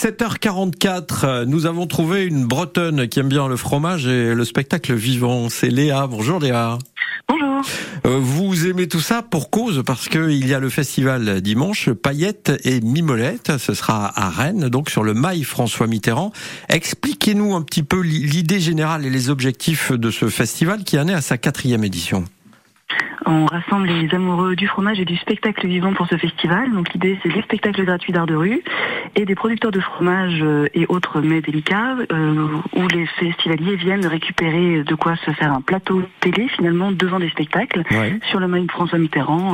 7h44, nous avons trouvé une bretonne qui aime bien le fromage et le spectacle vivant. C'est Léa. Bonjour Léa. Bonjour. Euh, vous aimez tout ça pour cause parce qu'il y a le festival dimanche, paillettes et mimolette. Ce sera à Rennes, donc sur le mail François Mitterrand. Expliquez-nous un petit peu l'idée générale et les objectifs de ce festival qui en est à sa quatrième édition. On rassemble les amoureux du fromage et du spectacle vivant pour ce festival. Donc l'idée, c'est des spectacles gratuits d'art de rue et des producteurs de fromage euh, et autres mets délicats euh, où les festivaliers viennent récupérer de quoi se faire un plateau télé finalement devant des spectacles sur le mail François Mitterrand